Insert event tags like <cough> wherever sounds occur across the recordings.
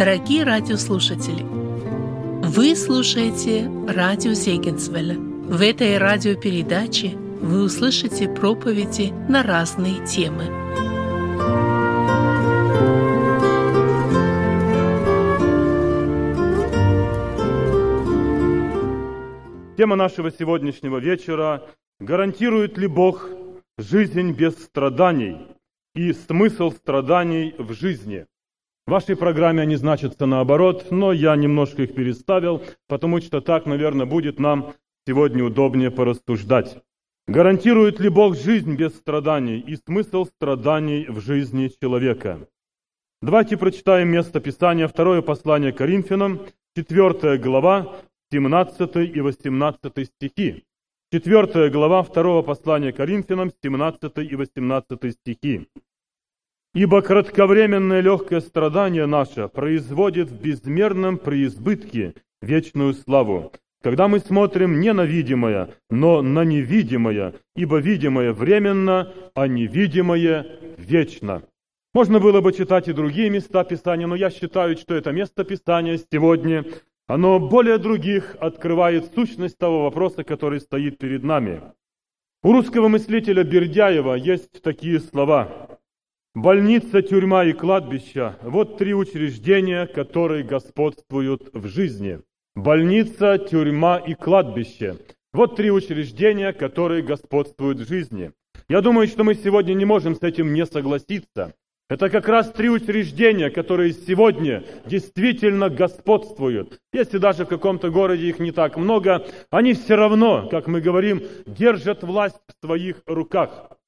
Дорогие радиослушатели, вы слушаете радио Зегенсвелля. В этой радиопередаче вы услышите проповеди на разные темы. Тема нашего сегодняшнего вечера – гарантирует ли Бог жизнь без страданий и смысл страданий в жизни? В вашей программе они значатся наоборот, но я немножко их переставил, потому что так, наверное, будет нам сегодня удобнее порассуждать. Гарантирует ли Бог жизнь без страданий и смысл страданий в жизни человека? Давайте прочитаем место Писания, второе послание Коринфянам, 4 глава, 17 и 18 стихи. 4 глава 2 послания Коринфянам, 17 и 18 стихи. Ибо кратковременное легкое страдание наше производит в безмерном преизбытке вечную славу, когда мы смотрим не на видимое, но на невидимое, ибо видимое временно, а невидимое вечно. Можно было бы читать и другие места Писания, но я считаю, что это место Писания сегодня, оно более других открывает сущность того вопроса, который стоит перед нами. У русского мыслителя Бердяева есть такие слова. Больница, тюрьма и кладбище – вот три учреждения, которые господствуют в жизни. Больница, тюрьма и кладбище – вот три учреждения, которые господствуют в жизни. Я думаю, что мы сегодня не можем с этим не согласиться. Это как раз три учреждения, которые сегодня действительно господствуют. Если даже в каком-то городе их не так много, они все равно, как мы говорим, держат власть в своих руках.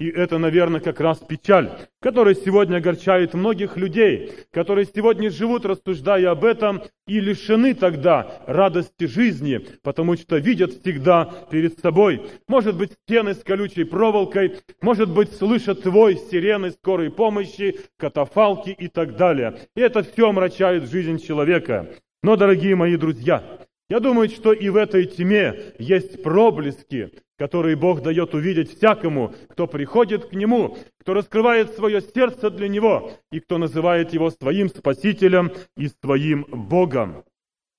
И это, наверное, как раз печаль, которая сегодня огорчает многих людей, которые сегодня живут, рассуждая об этом, и лишены тогда радости жизни, потому что видят всегда перед собой, может быть, стены с колючей проволокой, может быть, слышат твой сирены скорой помощи, катафалки и так далее. И это все омрачает жизнь человека. Но, дорогие мои друзья, я думаю, что и в этой тьме есть проблески, которые Бог дает увидеть всякому, кто приходит к Нему, кто раскрывает свое сердце для Него и кто называет Его своим Спасителем и своим Богом.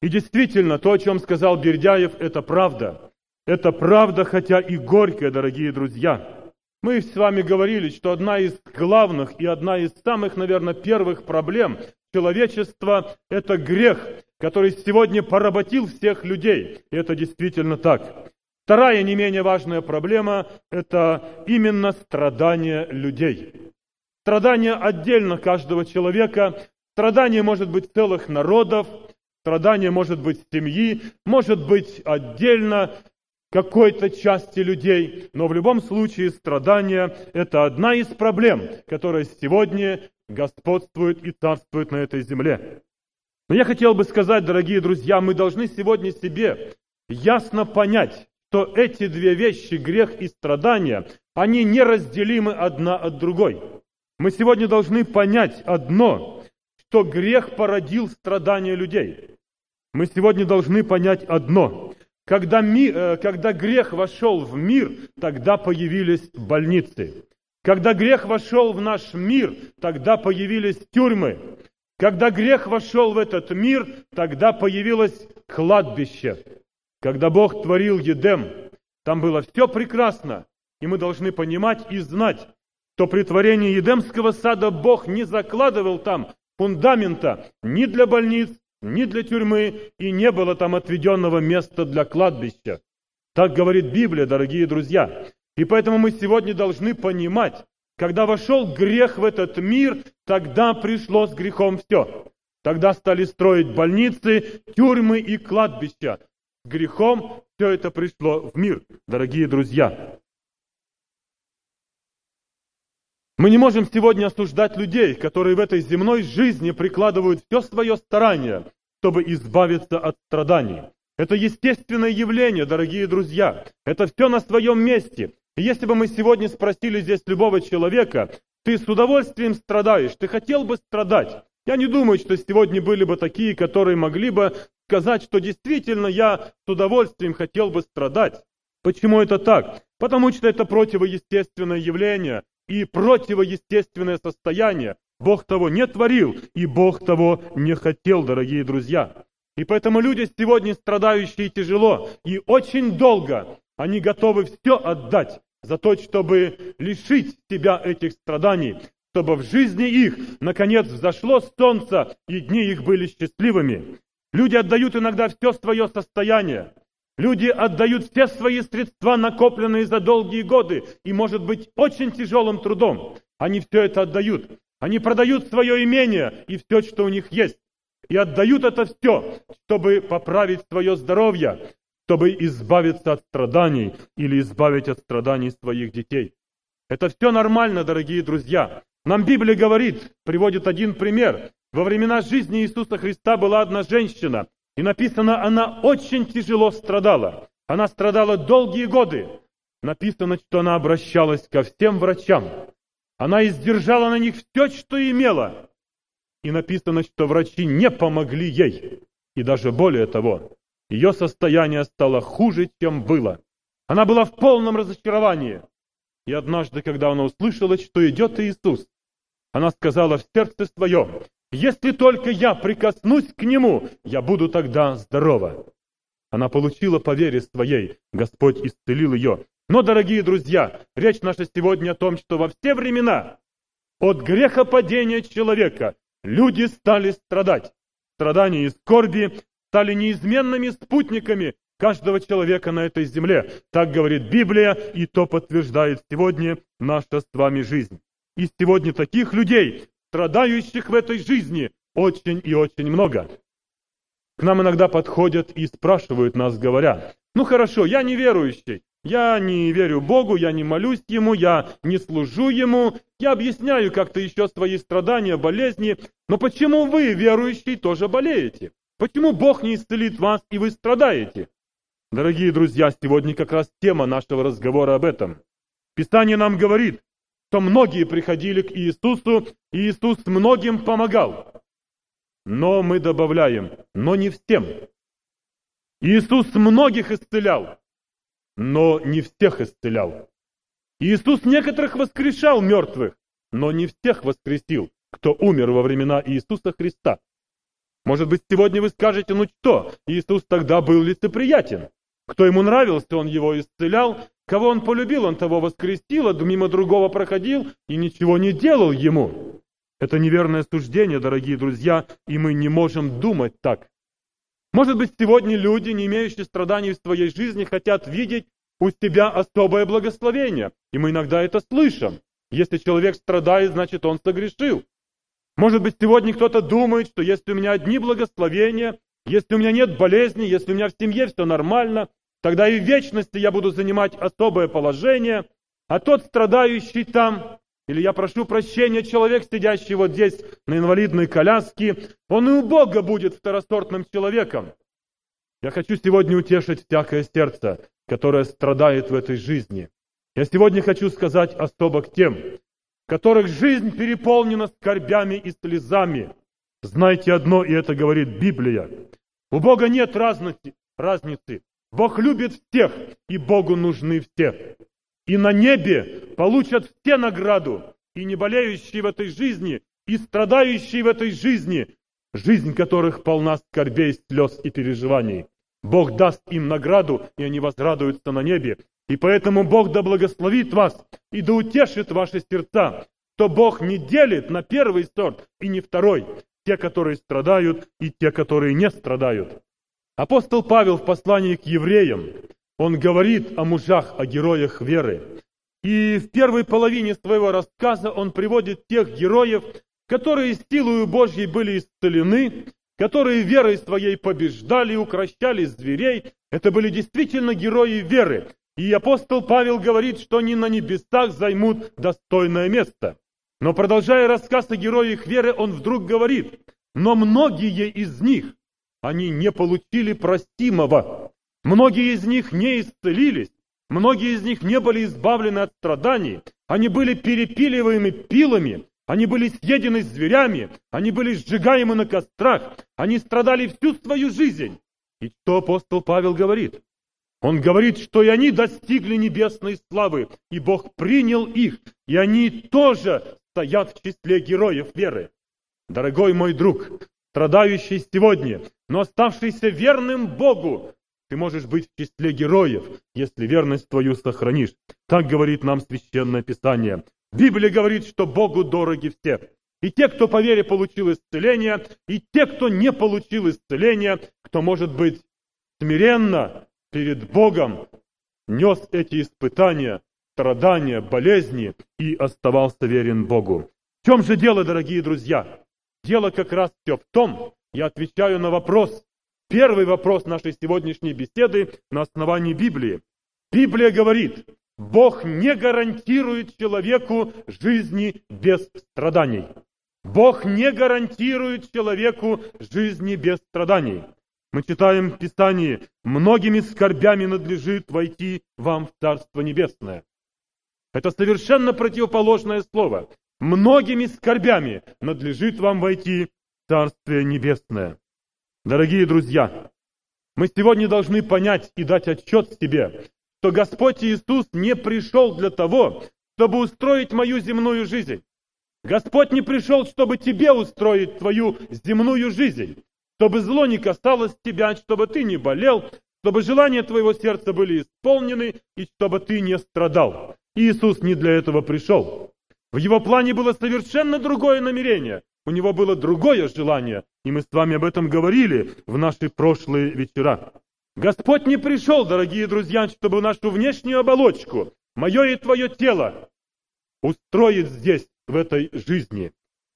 И действительно, то, о чем сказал Бердяев, это правда. Это правда, хотя и горькая, дорогие друзья. Мы с вами говорили, что одна из главных и одна из самых, наверное, первых проблем человечества – это грех, который сегодня поработил всех людей. И это действительно так. Вторая не менее важная проблема – это именно страдания людей. Страдания отдельно каждого человека, страдания может быть целых народов, страдания может быть семьи, может быть отдельно какой-то части людей, но в любом случае страдания – это одна из проблем, которая сегодня господствует и царствует на этой земле. Но я хотел бы сказать, дорогие друзья, мы должны сегодня себе ясно понять, что эти две вещи, грех и страдания, они неразделимы одна от другой. Мы сегодня должны понять одно, что грех породил страдания людей. Мы сегодня должны понять одно. Когда, ми, э, когда грех вошел в мир, тогда появились больницы. Когда грех вошел в наш мир, тогда появились тюрьмы. Когда грех вошел в этот мир, тогда появилось кладбище. Когда Бог творил Едем, там было все прекрасно. И мы должны понимать и знать, что при творении Едемского сада Бог не закладывал там фундамента ни для больниц, ни для тюрьмы, и не было там отведенного места для кладбища. Так говорит Библия, дорогие друзья. И поэтому мы сегодня должны понимать, когда вошел грех в этот мир, тогда пришло с грехом все. Тогда стали строить больницы, тюрьмы и кладбища. С грехом все это пришло в мир, дорогие друзья. Мы не можем сегодня осуждать людей, которые в этой земной жизни прикладывают все свое старание, чтобы избавиться от страданий. Это естественное явление, дорогие друзья. Это все на своем месте. Если бы мы сегодня спросили здесь любого человека, ты с удовольствием страдаешь, ты хотел бы страдать? Я не думаю, что сегодня были бы такие, которые могли бы сказать, что действительно я с удовольствием хотел бы страдать. Почему это так? Потому что это противоестественное явление и противоестественное состояние. Бог того не творил, и Бог того не хотел, дорогие друзья. И поэтому люди сегодня страдающие тяжело и очень долго, они готовы все отдать за то, чтобы лишить себя этих страданий, чтобы в жизни их, наконец, взошло солнце, и дни их были счастливыми. Люди отдают иногда все свое состояние. Люди отдают все свои средства, накопленные за долгие годы, и, может быть, очень тяжелым трудом. Они все это отдают. Они продают свое имение и все, что у них есть. И отдают это все, чтобы поправить свое здоровье, чтобы избавиться от страданий или избавить от страданий своих детей. Это все нормально, дорогие друзья. Нам Библия говорит, приводит один пример. Во времена жизни Иисуса Христа была одна женщина, и написано, она очень тяжело страдала. Она страдала долгие годы. Написано, что она обращалась ко всем врачам. Она издержала на них все, что имела. И написано, что врачи не помогли ей. И даже более того, ее состояние стало хуже, чем было. Она была в полном разочаровании. И однажды, когда она услышала, что идет Иисус, она сказала в сердце своем, «Если только я прикоснусь к Нему, я буду тогда здорова». Она получила по вере своей, Господь исцелил ее. Но, дорогие друзья, речь наша сегодня о том, что во все времена от грехопадения человека люди стали страдать. Страдания и скорби стали неизменными спутниками каждого человека на этой земле. Так говорит Библия, и то подтверждает сегодня наша с вами жизнь. И сегодня таких людей, страдающих в этой жизни, очень и очень много. К нам иногда подходят и спрашивают нас, говоря, ну хорошо, я неверующий, я не верю Богу, я не молюсь Ему, я не служу Ему, я объясняю как-то еще свои страдания, болезни, но почему вы, верующие, тоже болеете? Почему Бог не исцелит вас, и вы страдаете? Дорогие друзья, сегодня как раз тема нашего разговора об этом. Писание нам говорит, что многие приходили к Иисусу, и Иисус многим помогал. Но мы добавляем, но не всем. Иисус многих исцелял, но не всех исцелял. Иисус некоторых воскрешал мертвых, но не всех воскресил, кто умер во времена Иисуса Христа. Может быть, сегодня вы скажете, ну что, Иисус тогда был лицеприятен. Кто ему нравился, он его исцелял, кого он полюбил, он того воскресил, а мимо другого проходил и ничего не делал ему. Это неверное суждение, дорогие друзья, и мы не можем думать так. Может быть, сегодня люди, не имеющие страданий в своей жизни, хотят видеть у себя особое благословение. И мы иногда это слышим. Если человек страдает, значит он согрешил. Может быть, сегодня кто-то думает, что если у меня одни благословения, если у меня нет болезни, если у меня в семье все нормально, тогда и в вечности я буду занимать особое положение, а тот страдающий там, или я прошу прощения, человек, сидящий вот здесь на инвалидной коляске, он и у Бога будет второсортным человеком. Я хочу сегодня утешить всякое сердце, которое страдает в этой жизни. Я сегодня хочу сказать особо к тем, которых жизнь переполнена скорбями и слезами. Знайте одно, и это говорит Библия. У Бога нет разности, разницы. Бог любит всех, и Богу нужны все и на небе получат все награду, и не болеющие в этой жизни, и страдающие в этой жизни, жизнь которых полна скорбей, слез и переживаний. Бог даст им награду, и они возрадуются на небе. И поэтому Бог да благословит вас и да утешит ваши сердца, что Бог не делит на первый сорт и не второй, те, которые страдают, и те, которые не страдают. Апостол Павел в послании к евреям он говорит о мужах, о героях веры. И в первой половине своего рассказа он приводит тех героев, которые силою Божьей были исцелены, которые верой своей побеждали укращали зверей. Это были действительно герои веры. И апостол Павел говорит, что они на небесах займут достойное место. Но продолжая рассказ о героях веры, он вдруг говорит, но многие из них, они не получили простимого. Многие из них не исцелились, многие из них не были избавлены от страданий, они были перепиливаемы пилами, они были съедены зверями, они были сжигаемы на кострах, они страдали всю свою жизнь. И что апостол Павел говорит? Он говорит, что и они достигли небесной славы, и Бог принял их, и они тоже стоят в числе героев веры. Дорогой мой друг, страдающий сегодня, но оставшийся верным Богу, ты можешь быть в числе героев, если верность твою сохранишь. Так говорит нам Священное Писание. Библия говорит, что Богу дороги все. И те, кто по вере получил исцеление, и те, кто не получил исцеление, кто, может быть, смиренно перед Богом нес эти испытания, страдания, болезни и оставался верен Богу. В чем же дело, дорогие друзья? Дело как раз все в том, я отвечаю на вопрос, первый вопрос нашей сегодняшней беседы на основании Библии. Библия говорит, Бог не гарантирует человеку жизни без страданий. Бог не гарантирует человеку жизни без страданий. Мы читаем в Писании, многими скорбями надлежит войти вам в Царство Небесное. Это совершенно противоположное слово. Многими скорбями надлежит вам войти в Царствие Небесное. Дорогие друзья, мы сегодня должны понять и дать отчет себе, что Господь Иисус не пришел для того, чтобы устроить мою земную жизнь. Господь не пришел, чтобы тебе устроить твою земную жизнь, чтобы зло не касалось тебя, чтобы ты не болел, чтобы желания твоего сердца были исполнены и чтобы ты не страдал. Иисус не для этого пришел. В его плане было совершенно другое намерение. У него было другое желание, и мы с вами об этом говорили в наши прошлые вечера. Господь не пришел, дорогие друзья, чтобы нашу внешнюю оболочку, мое и твое тело, устроить здесь в этой жизни.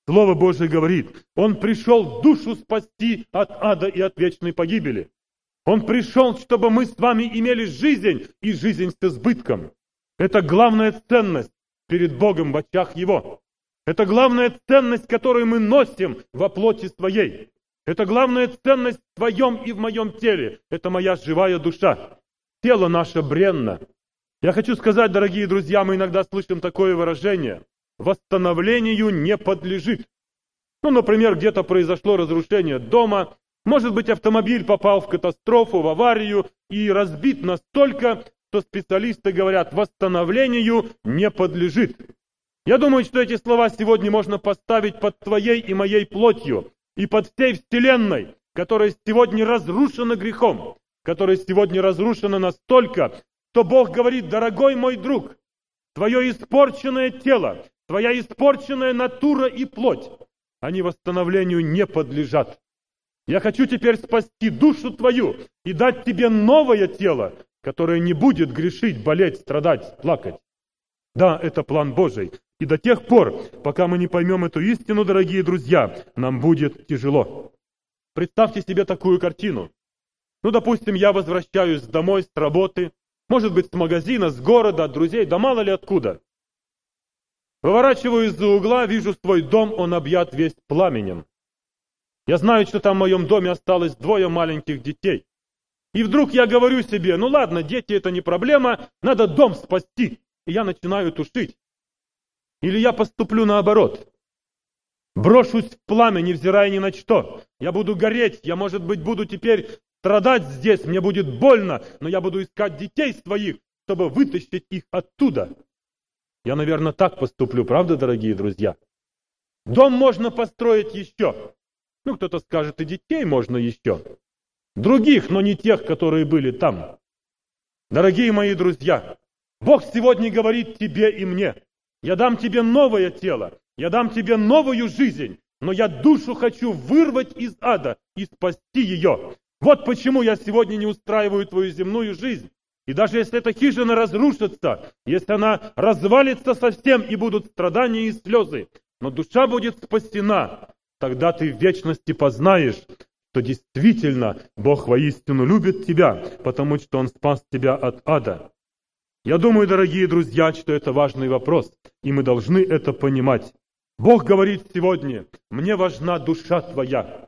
Слово Божье говорит, Он пришел душу спасти от ада и от вечной погибели. Он пришел, чтобы мы с вами имели жизнь и жизнь с избытком. Это главная ценность перед Богом в очах Его. Это главная ценность, которую мы носим во плоти своей. Это главная ценность в твоем и в моем теле. Это моя живая душа. Тело наше бренно. Я хочу сказать, дорогие друзья, мы иногда слышим такое выражение – восстановлению не подлежит. Ну, например, где-то произошло разрушение дома, может быть, автомобиль попал в катастрофу, в аварию и разбит настолько, что специалисты говорят, восстановлению не подлежит. Я думаю, что эти слова сегодня можно поставить под твоей и моей плотью и под всей вселенной, которая сегодня разрушена грехом, которая сегодня разрушена настолько, что Бог говорит, дорогой мой друг, твое испорченное тело, Твоя испорченная натура и плоть, они восстановлению не подлежат. Я хочу теперь спасти душу твою и дать тебе новое тело, которое не будет грешить, болеть, страдать, плакать. Да, это план Божий. И до тех пор, пока мы не поймем эту истину, дорогие друзья, нам будет тяжело. Представьте себе такую картину. Ну, допустим, я возвращаюсь домой с работы, может быть, с магазина, с города, от друзей, да мало ли откуда. Выворачиваю из-за угла, вижу свой дом, он объят весь пламенем. Я знаю, что там в моем доме осталось двое маленьких детей. И вдруг я говорю себе, ну ладно, дети это не проблема, надо дом спасти. И я начинаю тушить. Или я поступлю наоборот. Брошусь в пламя, невзирая ни на что. Я буду гореть, я, может быть, буду теперь страдать здесь, мне будет больно, но я буду искать детей своих, чтобы вытащить их оттуда. Я, наверное, так поступлю, правда, дорогие друзья? Дом можно построить еще. Ну, кто-то скажет, и детей можно еще. Других, но не тех, которые были там. Дорогие мои друзья, Бог сегодня говорит тебе и мне, я дам тебе новое тело, я дам тебе новую жизнь, но я душу хочу вырвать из ада и спасти ее. Вот почему я сегодня не устраиваю твою земную жизнь. И даже если эта хижина разрушится, если она развалится совсем и будут страдания и слезы, но душа будет спасена, тогда ты в вечности познаешь, что действительно Бог воистину любит тебя, потому что Он спас тебя от ада. Я думаю, дорогие друзья, что это важный вопрос, и мы должны это понимать. Бог говорит сегодня, мне важна душа твоя.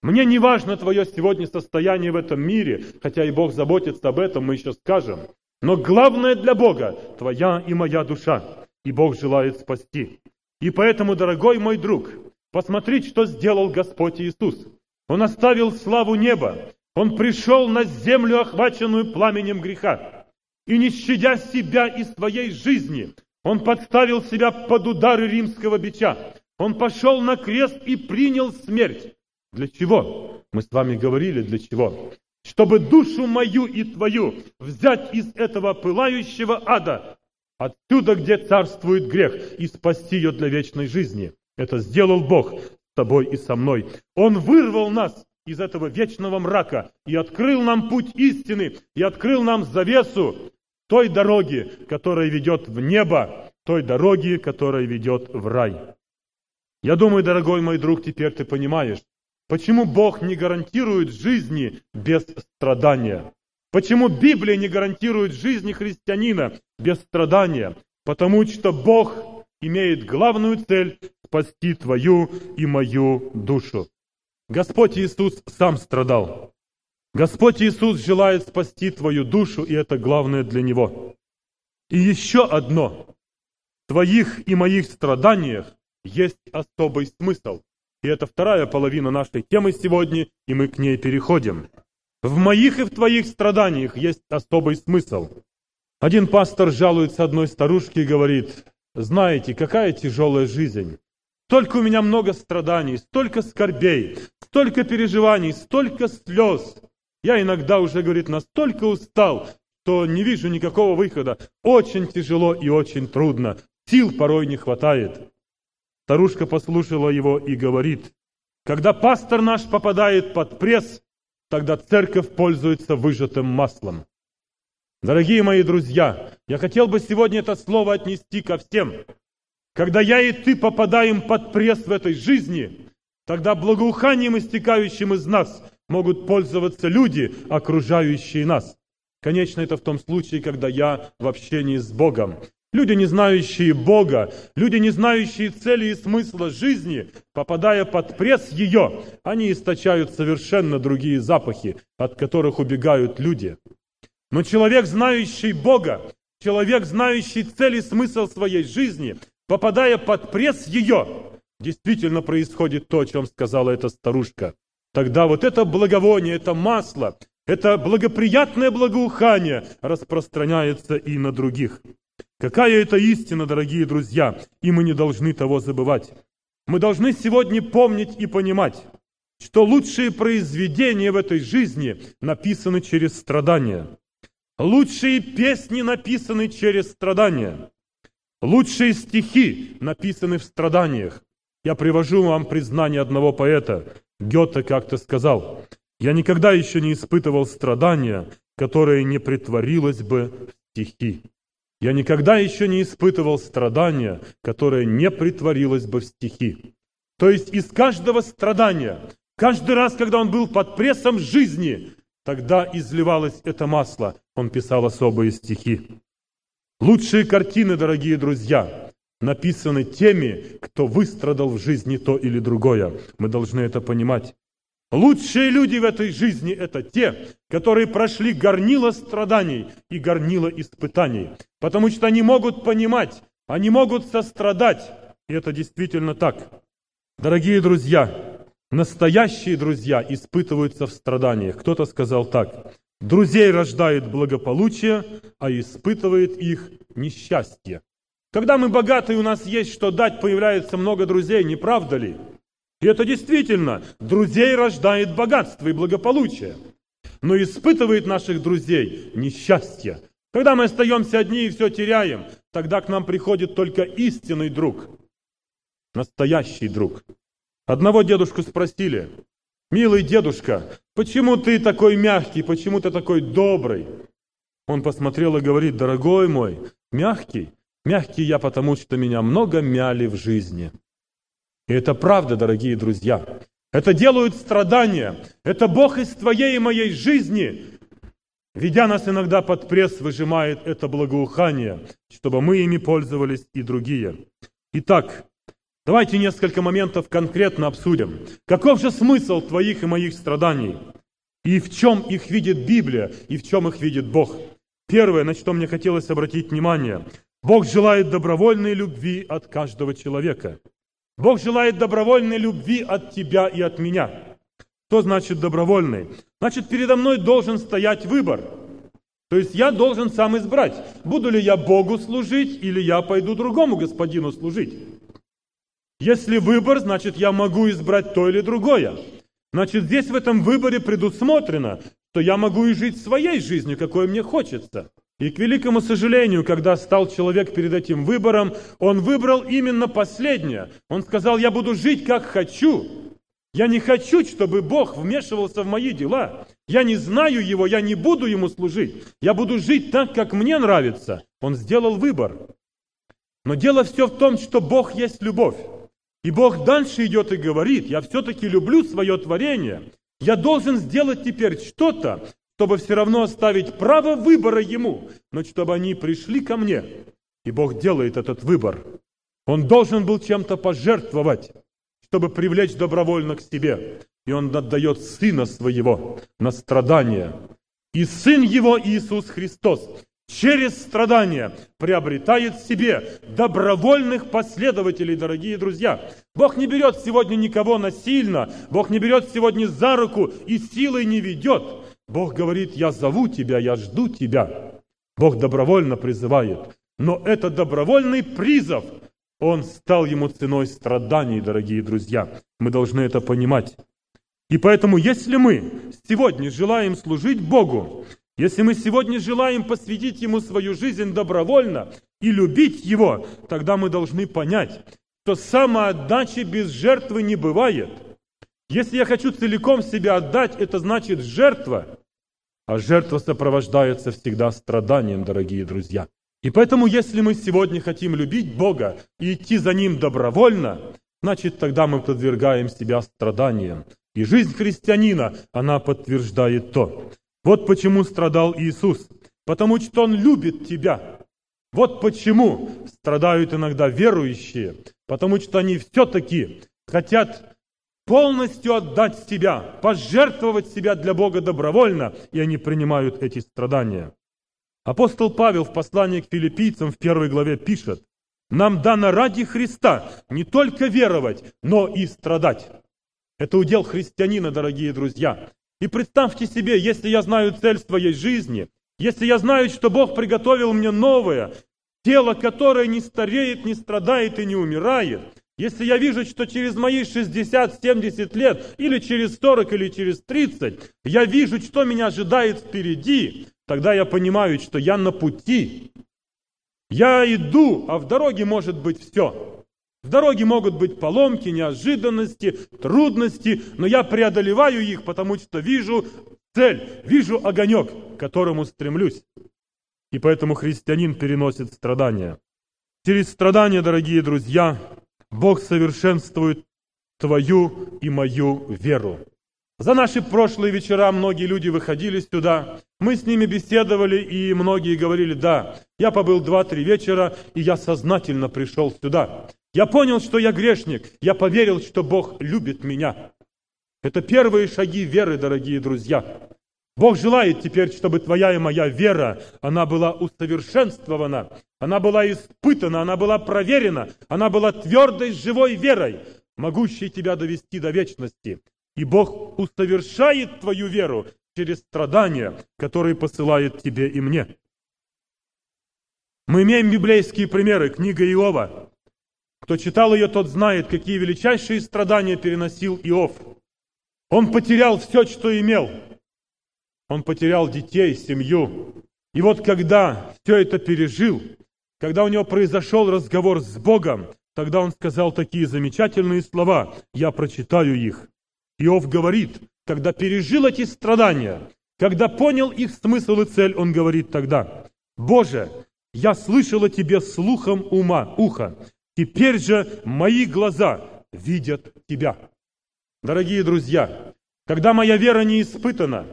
Мне не важно твое сегодня состояние в этом мире, хотя и Бог заботится об этом, мы еще скажем. Но главное для Бога – твоя и моя душа, и Бог желает спасти. И поэтому, дорогой мой друг, посмотри, что сделал Господь Иисус. Он оставил славу неба, Он пришел на землю, охваченную пламенем греха. И не щадя себя и своей жизни, Он подставил себя под удары римского бича. Он пошел на крест и принял смерть. Для чего? Мы с вами говорили, для чего? Чтобы душу мою и твою взять из этого пылающего ада, отсюда, где царствует грех, и спасти ее для вечной жизни. Это сделал Бог с тобой и со мной. Он вырвал нас из этого вечного мрака и открыл нам путь истины, и открыл нам завесу той дороги, которая ведет в небо, той дороги, которая ведет в рай. Я думаю, дорогой мой друг, теперь ты понимаешь, почему Бог не гарантирует жизни без страдания. Почему Библия не гарантирует жизни христианина без страдания? Потому что Бог имеет главную цель спасти твою и мою душу. Господь Иисус сам страдал. Господь Иисус желает спасти твою душу, и это главное для Него. И еще одно. В твоих и моих страданиях есть особый смысл. И это вторая половина нашей темы сегодня, и мы к ней переходим. В моих и в твоих страданиях есть особый смысл. Один пастор жалуется одной старушке и говорит, знаете, какая тяжелая жизнь. Столько у меня много страданий, столько скорбей, столько переживаний, столько слез. Я иногда уже, говорит, настолько устал, что не вижу никакого выхода. Очень тяжело и очень трудно. Сил порой не хватает. Старушка послушала его и говорит, когда пастор наш попадает под пресс, тогда церковь пользуется выжатым маслом. Дорогие мои друзья, я хотел бы сегодня это слово отнести ко всем. Когда я и ты попадаем под пресс в этой жизни, тогда благоуханием, истекающим из нас, могут пользоваться люди, окружающие нас. Конечно, это в том случае, когда я в общении с Богом. Люди, не знающие Бога, люди, не знающие цели и смысла жизни, попадая под пресс ее, они источают совершенно другие запахи, от которых убегают люди. Но человек, знающий Бога, человек, знающий цель и смысл своей жизни, попадая под пресс ее, действительно происходит то, о чем сказала эта старушка. Тогда вот это благовоние, это масло, это благоприятное благоухание распространяется и на других. Какая это истина, дорогие друзья, и мы не должны того забывать. Мы должны сегодня помнить и понимать, что лучшие произведения в этой жизни написаны через страдания. Лучшие песни написаны через страдания. Лучшие стихи написаны в страданиях. Я привожу вам признание одного поэта. Гёте как-то сказал, «Я никогда еще не испытывал страдания, которое не притворилось бы в стихи». Я никогда еще не испытывал страдания, которое не притворилось бы в стихи. То есть из каждого страдания, каждый раз, когда он был под прессом жизни, тогда изливалось это масло. Он писал особые стихи. Лучшие картины, дорогие друзья, написаны теми, кто выстрадал в жизни то или другое. Мы должны это понимать. Лучшие люди в этой жизни – это те, которые прошли горнило страданий и горнило испытаний, потому что они могут понимать, они могут сострадать, и это действительно так. Дорогие друзья, настоящие друзья испытываются в страданиях. Кто-то сказал так, Друзей рождает благополучие, а испытывает их несчастье. Когда мы богаты и у нас есть что дать, появляется много друзей, не правда ли? И это действительно, друзей рождает богатство и благополучие. Но испытывает наших друзей несчастье. Когда мы остаемся одни и все теряем, тогда к нам приходит только истинный друг, настоящий друг. Одного дедушку спросили, «Милый дедушка, почему ты такой мягкий, почему ты такой добрый?» Он посмотрел и говорит, «Дорогой мой, мягкий, мягкий я, потому что меня много мяли в жизни». И это правда, дорогие друзья. Это делают страдания. Это Бог из твоей и моей жизни, ведя нас иногда под пресс, выжимает это благоухание, чтобы мы ими пользовались и другие. Итак, Давайте несколько моментов конкретно обсудим. Каков же смысл твоих и моих страданий? И в чем их видит Библия, и в чем их видит Бог? Первое, на что мне хотелось обратить внимание. Бог желает добровольной любви от каждого человека. Бог желает добровольной любви от тебя и от меня. Что значит добровольный? Значит, передо мной должен стоять выбор. То есть я должен сам избрать, буду ли я Богу служить или я пойду другому господину служить. Если выбор, значит я могу избрать то или другое. Значит, здесь в этом выборе предусмотрено, что я могу и жить своей жизнью, какой мне хочется. И к великому сожалению, когда стал человек перед этим выбором, он выбрал именно последнее. Он сказал, я буду жить как хочу. Я не хочу, чтобы Бог вмешивался в мои дела. Я не знаю Его, я не буду Ему служить. Я буду жить так, как мне нравится. Он сделал выбор. Но дело все в том, что Бог есть любовь. И Бог дальше идет и говорит, я все-таки люблю свое творение. Я должен сделать теперь что-то, чтобы все равно оставить право выбора Ему, но чтобы они пришли ко мне. И Бог делает этот выбор. Он должен был чем-то пожертвовать, чтобы привлечь добровольно к себе. И Он отдает Сына Своего на страдания. И Сын Его, Иисус Христос, через страдания приобретает себе добровольных последователей, дорогие друзья. Бог не берет сегодня никого насильно, Бог не берет сегодня за руку и силой не ведет. Бог говорит, я зову тебя, я жду тебя. Бог добровольно призывает. Но это добровольный призыв. Он стал ему ценой страданий, дорогие друзья. Мы должны это понимать. И поэтому, если мы сегодня желаем служить Богу, если мы сегодня желаем посвятить Ему свою жизнь добровольно и любить Его, тогда мы должны понять, что самоотдачи без жертвы не бывает – если я хочу целиком себя отдать, это значит жертва. А жертва сопровождается всегда страданием, дорогие друзья. И поэтому, если мы сегодня хотим любить Бога и идти за Ним добровольно, значит, тогда мы подвергаем себя страданиям. И жизнь христианина, она подтверждает то. Вот почему страдал Иисус. Потому что Он любит тебя. Вот почему страдают иногда верующие. Потому что они все-таки хотят полностью отдать себя, пожертвовать себя для Бога добровольно, и они принимают эти страдания. Апостол Павел в послании к филиппийцам в первой главе пишет, «Нам дано ради Христа не только веровать, но и страдать». Это удел христианина, дорогие друзья. И представьте себе, если я знаю цель своей жизни, если я знаю, что Бог приготовил мне новое, тело, которое не стареет, не страдает и не умирает, если я вижу, что через мои 60-70 лет, или через 40, или через 30, я вижу, что меня ожидает впереди, тогда я понимаю, что я на пути. Я иду, а в дороге может быть все. В дороге могут быть поломки, неожиданности, трудности, но я преодолеваю их, потому что вижу цель, вижу огонек, к которому стремлюсь. И поэтому христианин переносит страдания. Через страдания, дорогие друзья, Бог совершенствует твою и мою веру. За наши прошлые вечера многие люди выходили сюда, мы с ними беседовали, и многие говорили, да, я побыл два-три вечера, и я сознательно пришел сюда. Я понял, что я грешник, я поверил, что Бог любит меня. Это первые шаги веры, дорогие друзья. Бог желает теперь, чтобы твоя и моя вера, она была усовершенствована, она была испытана, она была проверена, она была твердой, живой верой, могущей тебя довести до вечности. И Бог усовершает твою веру через страдания, которые посылает тебе и мне. Мы имеем библейские примеры, книга Иова. Кто читал ее, тот знает, какие величайшие страдания переносил Иов. Он потерял все, что имел – он потерял детей, семью. И вот когда все это пережил, когда у него произошел разговор с Богом, тогда он сказал такие замечательные слова. Я прочитаю их. Иов говорит, когда пережил эти страдания, когда понял их смысл и цель, он говорит тогда, «Боже, я слышал о Тебе слухом ума, уха, теперь же мои глаза видят Тебя». Дорогие друзья, когда моя вера не испытана,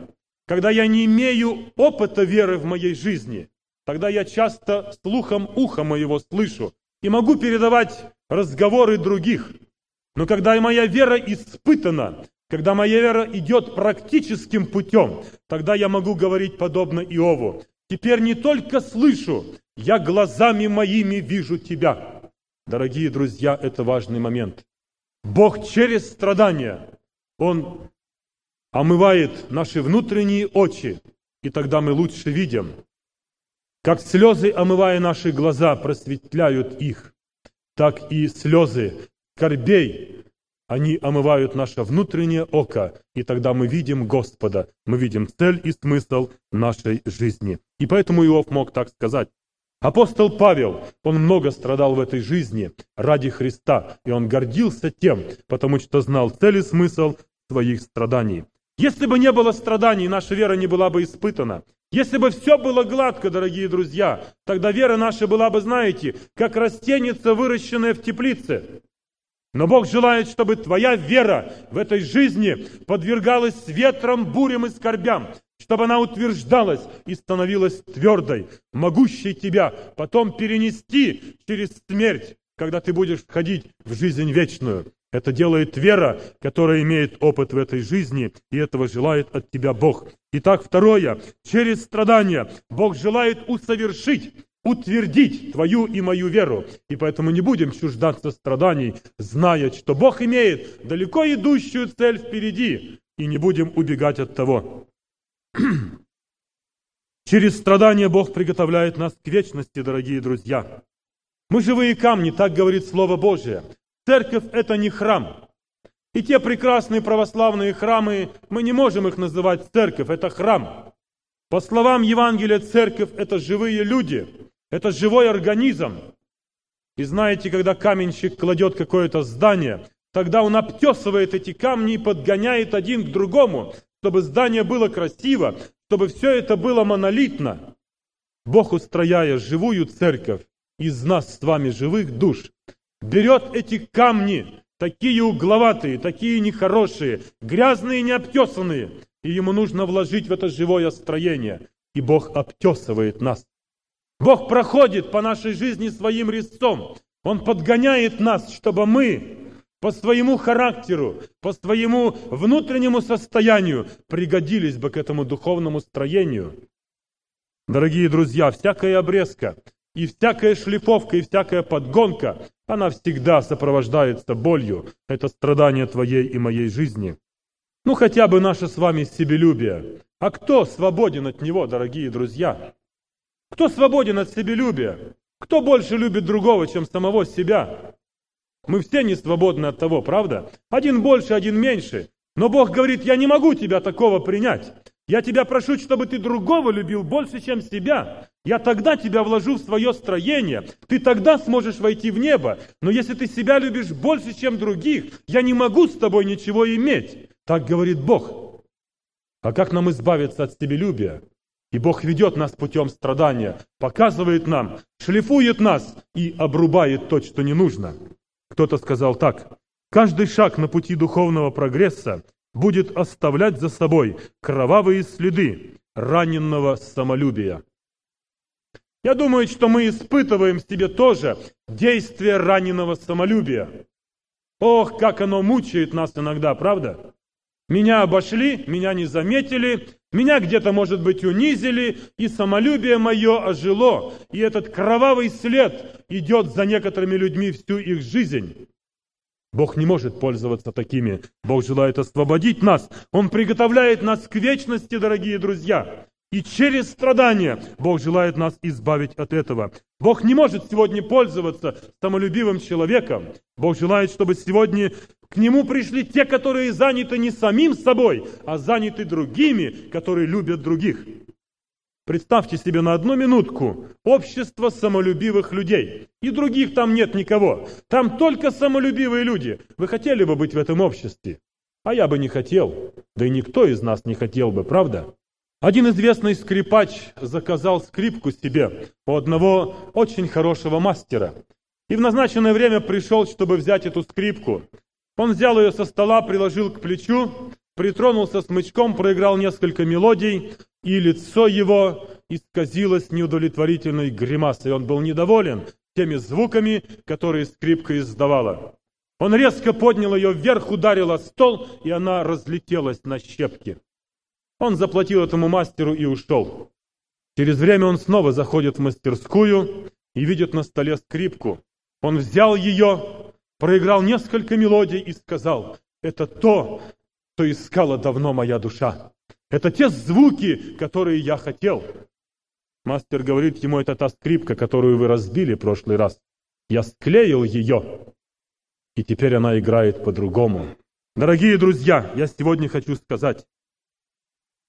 когда я не имею опыта веры в моей жизни, тогда я часто слухом уха моего слышу и могу передавать разговоры других. Но когда моя вера испытана, когда моя вера идет практическим путем, тогда я могу говорить подобно Иову. Теперь не только слышу, я глазами моими вижу тебя. Дорогие друзья, это важный момент. Бог через страдания, Он омывает наши внутренние очи и тогда мы лучше видим. Как слезы, омывая наши глаза, просветляют их, так и слезы скорбей, они омывают наше внутреннее око, и тогда мы видим Господа, мы видим цель и смысл нашей жизни. И поэтому Иов мог так сказать. Апостол Павел, он много страдал в этой жизни ради Христа, и он гордился тем, потому что знал цель и смысл своих страданий. Если бы не было страданий, наша вера не была бы испытана. Если бы все было гладко, дорогие друзья, тогда вера наша была бы, знаете, как растеница, выращенная в теплице. Но Бог желает, чтобы твоя вера в этой жизни подвергалась ветрам, бурям и скорбям, чтобы она утверждалась и становилась твердой, могущей тебя потом перенести через смерть, когда ты будешь входить в жизнь вечную. Это делает вера, которая имеет опыт в этой жизни, и этого желает от тебя Бог. Итак, второе. Через страдания Бог желает усовершить, утвердить твою и мою веру. И поэтому не будем чуждаться страданий, зная, что Бог имеет далеко идущую цель впереди, и не будем убегать от того. <clears throat> Через страдания Бог приготовляет нас к вечности, дорогие друзья. Мы живые камни, так говорит Слово Божие. Церковь – это не храм. И те прекрасные православные храмы, мы не можем их называть церковь, это храм. По словам Евангелия, церковь – это живые люди, это живой организм. И знаете, когда каменщик кладет какое-то здание, тогда он обтесывает эти камни и подгоняет один к другому, чтобы здание было красиво, чтобы все это было монолитно. Бог, устрояя живую церковь из нас с вами живых душ, берет эти камни, такие угловатые, такие нехорошие, грязные необтесанные, и ему нужно вложить в это живое строение. И Бог обтесывает нас. Бог проходит по нашей жизни своим резцом. Он подгоняет нас, чтобы мы по своему характеру, по своему внутреннему состоянию пригодились бы к этому духовному строению. Дорогие друзья, всякая обрезка, и всякая шлифовка, и всякая подгонка, она всегда сопровождается болью. Это страдание твоей и моей жизни. Ну, хотя бы наше с вами себелюбие. А кто свободен от него, дорогие друзья? Кто свободен от себелюбия? Кто больше любит другого, чем самого себя? Мы все не свободны от того, правда? Один больше, один меньше. Но Бог говорит, я не могу тебя такого принять. Я тебя прошу, чтобы ты другого любил больше, чем себя. Я тогда тебя вложу в свое строение. Ты тогда сможешь войти в небо. Но если ты себя любишь больше, чем других, я не могу с тобой ничего иметь. Так говорит Бог. А как нам избавиться от себелюбия? И Бог ведет нас путем страдания, показывает нам, шлифует нас и обрубает то, что не нужно. Кто-то сказал так. Каждый шаг на пути духовного прогресса будет оставлять за собой кровавые следы раненного самолюбия. Я думаю, что мы испытываем в себе тоже действие раненого самолюбия. Ох, как оно мучает нас иногда, правда? Меня обошли, меня не заметили, меня где-то, может быть, унизили, и самолюбие мое ожило, и этот кровавый след идет за некоторыми людьми всю их жизнь. Бог не может пользоваться такими. Бог желает освободить нас. Он приготовляет нас к вечности, дорогие друзья. И через страдания Бог желает нас избавить от этого. Бог не может сегодня пользоваться самолюбивым человеком. Бог желает, чтобы сегодня к Нему пришли те, которые заняты не самим собой, а заняты другими, которые любят других. Представьте себе на одну минутку общество самолюбивых людей. И других там нет никого. Там только самолюбивые люди. Вы хотели бы быть в этом обществе? А я бы не хотел. Да и никто из нас не хотел бы, правда? Один известный скрипач заказал скрипку себе у одного очень хорошего мастера. И в назначенное время пришел, чтобы взять эту скрипку. Он взял ее со стола, приложил к плечу, притронулся смычком, проиграл несколько мелодий, и лицо его исказилось неудовлетворительной гримасой. Он был недоволен теми звуками, которые скрипка издавала. Он резко поднял ее вверх, ударил о стол, и она разлетелась на щепки. Он заплатил этому мастеру и ушел. Через время он снова заходит в мастерскую и видит на столе скрипку. Он взял ее, проиграл несколько мелодий и сказал, «Это то, что искала давно моя душа. Это те звуки, которые я хотел. Мастер говорит ему, это та скрипка, которую вы разбили в прошлый раз. Я склеил ее, и теперь она играет по-другому. Дорогие друзья, я сегодня хочу сказать,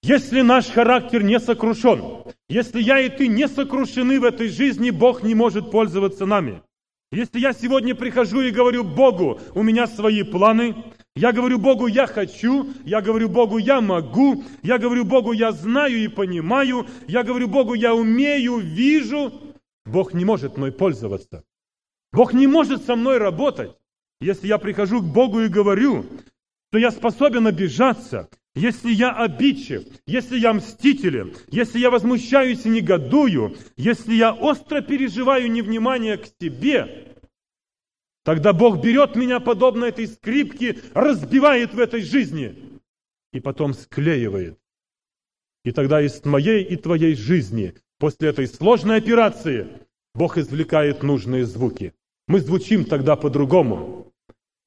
если наш характер не сокрушен, если я и ты не сокрушены в этой жизни, Бог не может пользоваться нами. Если я сегодня прихожу и говорю Богу, у меня свои планы, я говорю Богу, я хочу, я говорю Богу, я могу, я говорю Богу, я знаю и понимаю, я говорю Богу, я умею, вижу, Бог не может мной пользоваться. Бог не может со мной работать. Если я прихожу к Богу и говорю, что я способен обижаться, если я обидчив, если я мстителен, если я возмущаюсь и негодую, если я остро переживаю невнимание к себе, тогда Бог берет меня, подобно этой скрипке, разбивает в этой жизни и потом склеивает. И тогда из моей и твоей жизни, после этой сложной операции, Бог извлекает нужные звуки. Мы звучим тогда по-другому.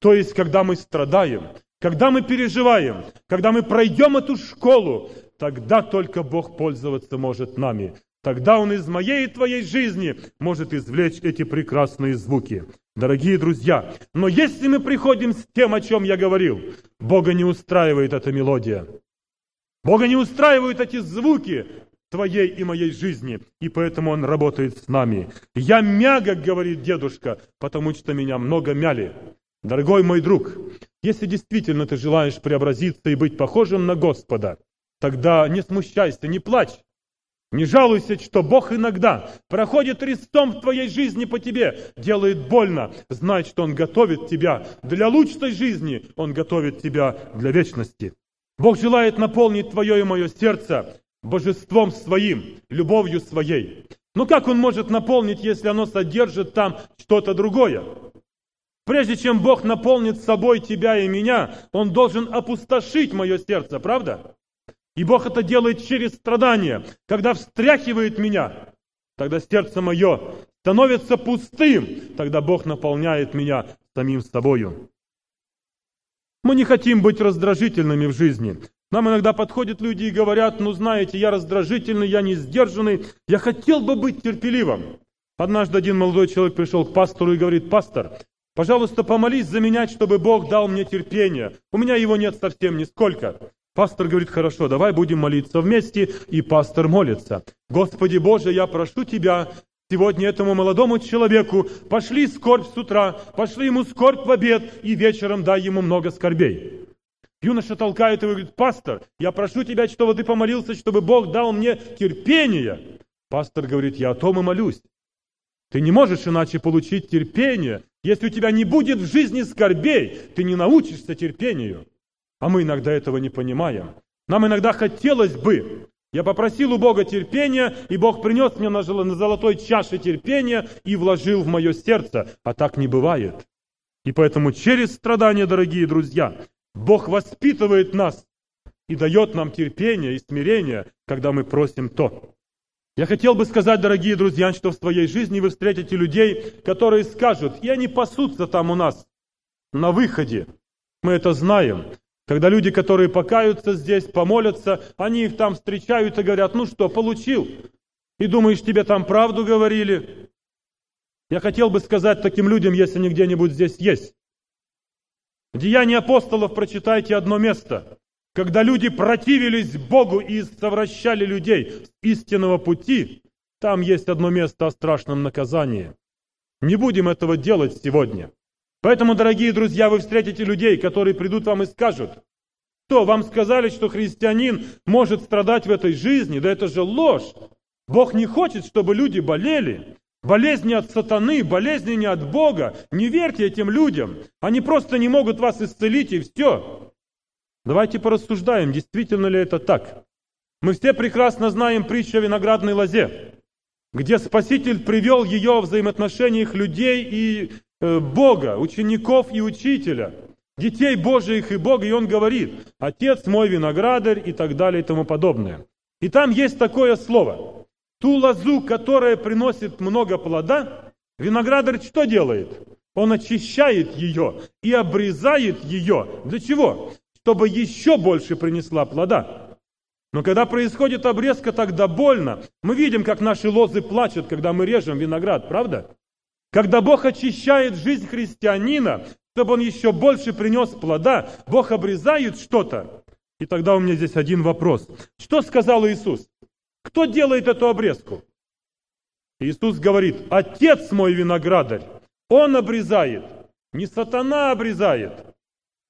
То есть, когда мы страдаем, когда мы переживаем, когда мы пройдем эту школу, тогда только Бог пользоваться может нами. Тогда Он из моей и твоей жизни может извлечь эти прекрасные звуки. Дорогие друзья, но если мы приходим с тем, о чем я говорил, Бога не устраивает эта мелодия. Бога не устраивают эти звуки твоей и моей жизни, и поэтому Он работает с нами. Я мягок, говорит дедушка, потому что меня много мяли. Дорогой мой друг, если действительно ты желаешь преобразиться и быть похожим на Господа, тогда не смущайся, не плачь. Не жалуйся, что Бог иногда проходит рестом в твоей жизни по тебе, делает больно. Знай, что Он готовит тебя для лучшей жизни, Он готовит тебя для вечности. Бог желает наполнить твое и мое сердце божеством своим, любовью своей. Но как Он может наполнить, если оно содержит там что-то другое? Прежде чем Бог наполнит собой тебя и меня, Он должен опустошить мое сердце, правда? И Бог это делает через страдания. Когда встряхивает меня, тогда сердце мое становится пустым, тогда Бог наполняет меня самим собою. Мы не хотим быть раздражительными в жизни. Нам иногда подходят люди и говорят, ну знаете, я раздражительный, я не сдержанный, я хотел бы быть терпеливым. Однажды один молодой человек пришел к пастору и говорит, пастор, Пожалуйста, помолись за меня, чтобы Бог дал мне терпение. У меня его нет совсем нисколько. Пастор говорит, хорошо, давай будем молиться вместе, и пастор молится. Господи Боже, я прошу Тебя, сегодня этому молодому человеку пошли скорбь с утра, пошли ему скорбь в обед, и вечером дай ему много скорбей. Юноша толкает его и говорит, пастор, я прошу тебя, чтобы ты помолился, чтобы Бог дал мне терпение. Пастор говорит, я о том и молюсь. Ты не можешь иначе получить терпение, если у тебя не будет в жизни скорбей, ты не научишься терпению. А мы иногда этого не понимаем. Нам иногда хотелось бы. Я попросил у Бога терпения, и Бог принес мне на золотой чаше терпения и вложил в мое сердце. А так не бывает. И поэтому через страдания, дорогие друзья, Бог воспитывает нас и дает нам терпение и смирение, когда мы просим то. Я хотел бы сказать, дорогие друзья, что в своей жизни вы встретите людей, которые скажут, и они пасутся там у нас на выходе. Мы это знаем. Когда люди, которые покаются здесь, помолятся, они их там встречают и говорят, ну что, получил? И думаешь, тебе там правду говорили? Я хотел бы сказать таким людям, если они где-нибудь здесь есть. В Деянии апостолов прочитайте одно место когда люди противились Богу и совращали людей с истинного пути, там есть одно место о страшном наказании. Не будем этого делать сегодня. Поэтому, дорогие друзья, вы встретите людей, которые придут вам и скажут, что вам сказали, что христианин может страдать в этой жизни? Да это же ложь. Бог не хочет, чтобы люди болели. Болезни от сатаны, болезни не от Бога. Не верьте этим людям. Они просто не могут вас исцелить, и все. Давайте порассуждаем, действительно ли это так. Мы все прекрасно знаем притчу о виноградной лозе, где Спаситель привел ее в взаимоотношениях людей и Бога, учеников и учителя, детей Божиих и Бога, и он говорит, «Отец мой виноградарь» и так далее и тому подобное. И там есть такое слово. Ту лозу, которая приносит много плода, виноградарь что делает? Он очищает ее и обрезает ее. Для чего? чтобы еще больше принесла плода. Но когда происходит обрезка, тогда больно. Мы видим, как наши лозы плачут, когда мы режем виноград, правда? Когда Бог очищает жизнь христианина, чтобы он еще больше принес плода, Бог обрезает что-то. И тогда у меня здесь один вопрос. Что сказал Иисус? Кто делает эту обрезку? Иисус говорит, Отец мой виноградарь, Он обрезает. Не сатана обрезает.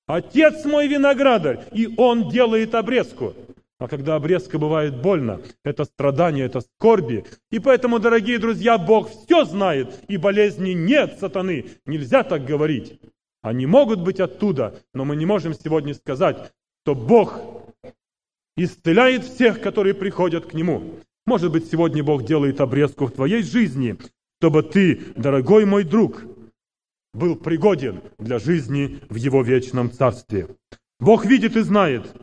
Отец мой виноградарь, и Он делает обрезку. А когда обрезка бывает больно, это страдание, это скорби. И поэтому, дорогие друзья, Бог все знает, и болезни нет сатаны. Нельзя так говорить. Они могут быть оттуда, но мы не можем сегодня сказать, что Бог исцеляет всех, которые приходят к Нему. Может быть, сегодня Бог делает обрезку в твоей жизни, чтобы ты, дорогой мой друг, был пригоден для жизни в Его вечном Царстве. Бог видит и знает,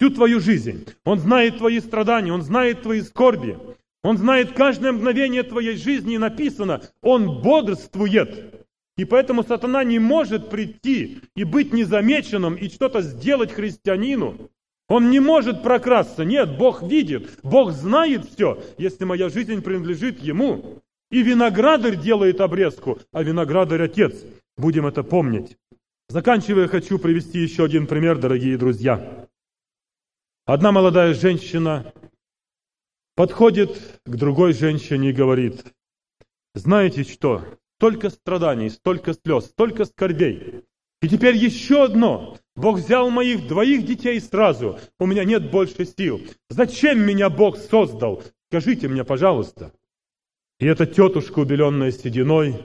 всю твою жизнь. Он знает твои страдания, Он знает твои скорби. Он знает каждое мгновение твоей жизни, и написано, Он бодрствует. И поэтому сатана не может прийти и быть незамеченным и что-то сделать христианину. Он не может прокрасться. Нет, Бог видит, Бог знает все, если моя жизнь принадлежит Ему. И виноградарь делает обрезку, а виноградарь отец. Будем это помнить. Заканчивая, хочу привести еще один пример, дорогие друзья. Одна молодая женщина подходит к другой женщине и говорит, знаете что, столько страданий, столько слез, столько скорбей. И теперь еще одно. Бог взял моих двоих детей сразу. У меня нет больше сил. Зачем меня Бог создал? Скажите мне, пожалуйста. И эта тетушка, убеленная сединой,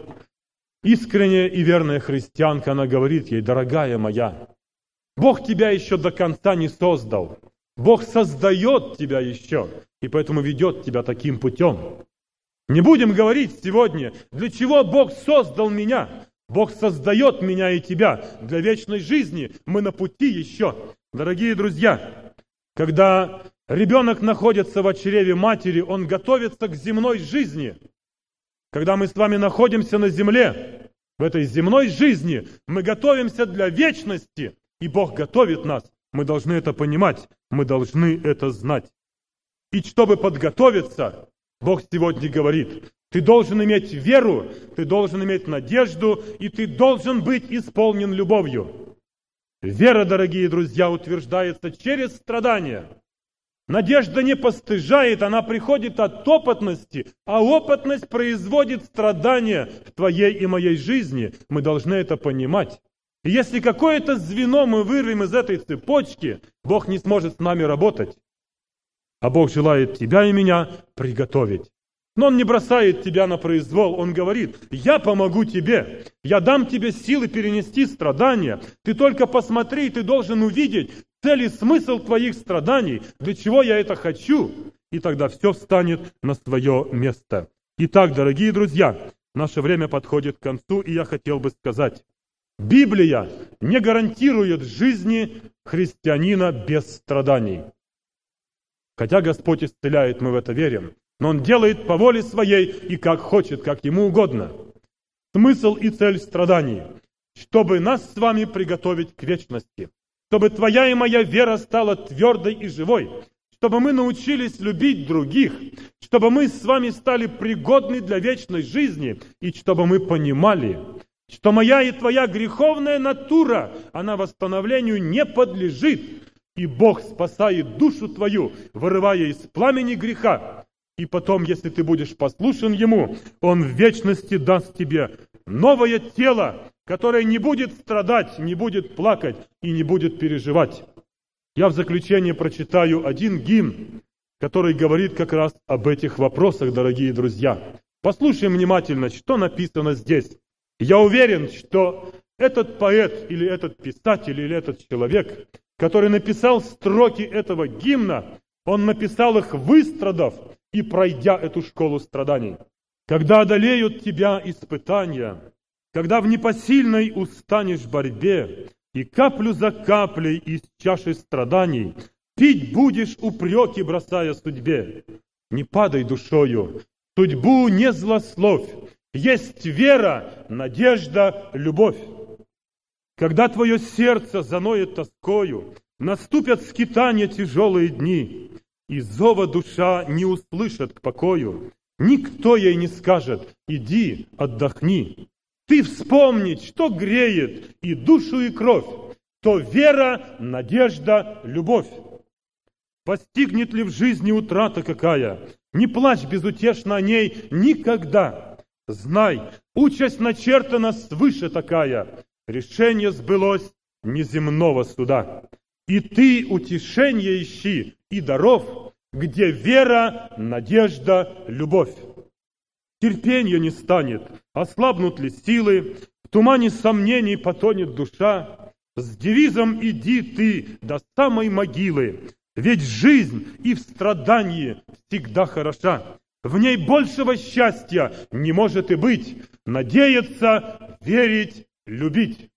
искренняя и верная христианка, она говорит ей, дорогая моя, Бог тебя еще до конца не создал. Бог создает тебя еще, и поэтому ведет тебя таким путем. Не будем говорить сегодня, для чего Бог создал меня. Бог создает меня и тебя для вечной жизни. Мы на пути еще. Дорогие друзья, когда ребенок находится в чреве матери, он готовится к земной жизни. Когда мы с вами находимся на земле, в этой земной жизни, мы готовимся для вечности, и Бог готовит нас мы должны это понимать, мы должны это знать. И чтобы подготовиться, Бог сегодня говорит, ты должен иметь веру, ты должен иметь надежду, и ты должен быть исполнен любовью. Вера, дорогие друзья, утверждается через страдания. Надежда не постыжает, она приходит от опытности, а опытность производит страдания в твоей и моей жизни. Мы должны это понимать. И если какое-то звено мы вырвем из этой цепочки, Бог не сможет с нами работать. А Бог желает тебя и меня приготовить. Но Он не бросает тебя на произвол. Он говорит, я помогу тебе. Я дам тебе силы перенести страдания. Ты только посмотри, ты должен увидеть цель и смысл твоих страданий. Для чего я это хочу? И тогда все встанет на свое место. Итак, дорогие друзья, наше время подходит к концу, и я хотел бы сказать, Библия не гарантирует жизни христианина без страданий. Хотя Господь исцеляет, мы в это верим, но Он делает по воле своей и как хочет, как Ему угодно. Смысл и цель страданий, чтобы нас с вами приготовить к вечности, чтобы твоя и моя вера стала твердой и живой, чтобы мы научились любить других, чтобы мы с вами стали пригодны для вечной жизни и чтобы мы понимали, что моя и твоя греховная натура, она восстановлению не подлежит, и Бог спасает душу твою, вырывая из пламени греха. И потом, если ты будешь послушен Ему, Он в вечности даст тебе новое тело, которое не будет страдать, не будет плакать и не будет переживать. Я в заключение прочитаю один гимн, который говорит как раз об этих вопросах, дорогие друзья. Послушаем внимательно, что написано здесь. Я уверен, что этот поэт или этот писатель или этот человек, который написал строки этого гимна, он написал их выстрадав и пройдя эту школу страданий. Когда одолеют тебя испытания, когда в непосильной устанешь борьбе, и каплю за каплей из чаши страданий пить будешь упреки, бросая судьбе. Не падай душою, судьбу не злословь, есть вера, надежда, любовь. Когда твое сердце заноет тоскою, Наступят скитания тяжелые дни, и зова душа не услышит к покою. Никто ей не скажет «иди, отдохни». Ты вспомнить, что греет и душу, и кровь, то вера, надежда, любовь. Постигнет ли в жизни утрата какая? Не плачь безутешно о ней никогда. Знай, участь начертана свыше такая. Решение сбылось неземного суда. И ты утешение ищи и даров, где вера, надежда, любовь. Терпения не станет, ослабнут ли силы, в тумане сомнений потонет душа. С девизом иди ты до самой могилы, ведь жизнь и в страдании всегда хороша. В ней большего счастья не может и быть. Надеяться, верить, любить.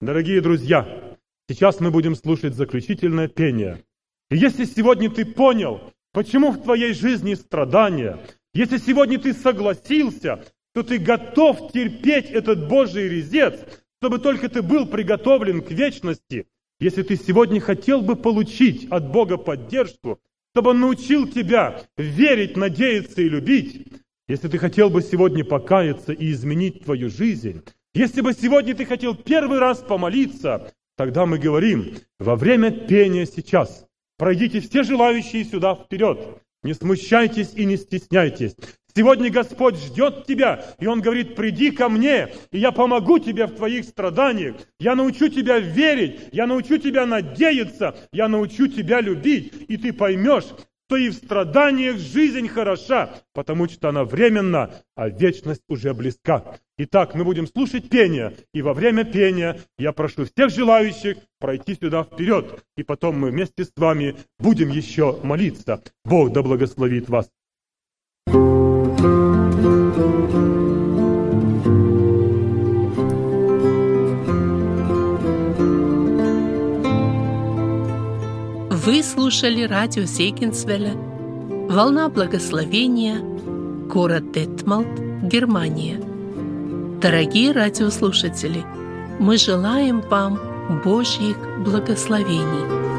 Дорогие друзья, сейчас мы будем слушать заключительное пение. И если сегодня ты понял, почему в твоей жизни страдания, если сегодня ты согласился, то ты готов терпеть этот Божий резец, чтобы только ты был приготовлен к вечности – если ты сегодня хотел бы получить от Бога поддержку, чтобы Он научил тебя верить, надеяться и любить, если ты хотел бы сегодня покаяться и изменить твою жизнь, если бы сегодня ты хотел первый раз помолиться, тогда мы говорим, во время пения сейчас, пройдите все желающие сюда вперед, не смущайтесь и не стесняйтесь. Сегодня Господь ждет тебя, и Он говорит, приди ко мне, и я помогу тебе в твоих страданиях. Я научу тебя верить, я научу тебя надеяться, я научу тебя любить, и ты поймешь, что и в страданиях жизнь хороша, потому что она временна, а вечность уже близка. Итак, мы будем слушать пение, и во время пения я прошу всех желающих пройти сюда вперед, и потом мы вместе с вами будем еще молиться. Бог да благословит вас. Вы слушали радио Сейкинсвеля «Волна благословения», город Детмалт, Германия. Дорогие радиослушатели, мы желаем вам Божьих благословений –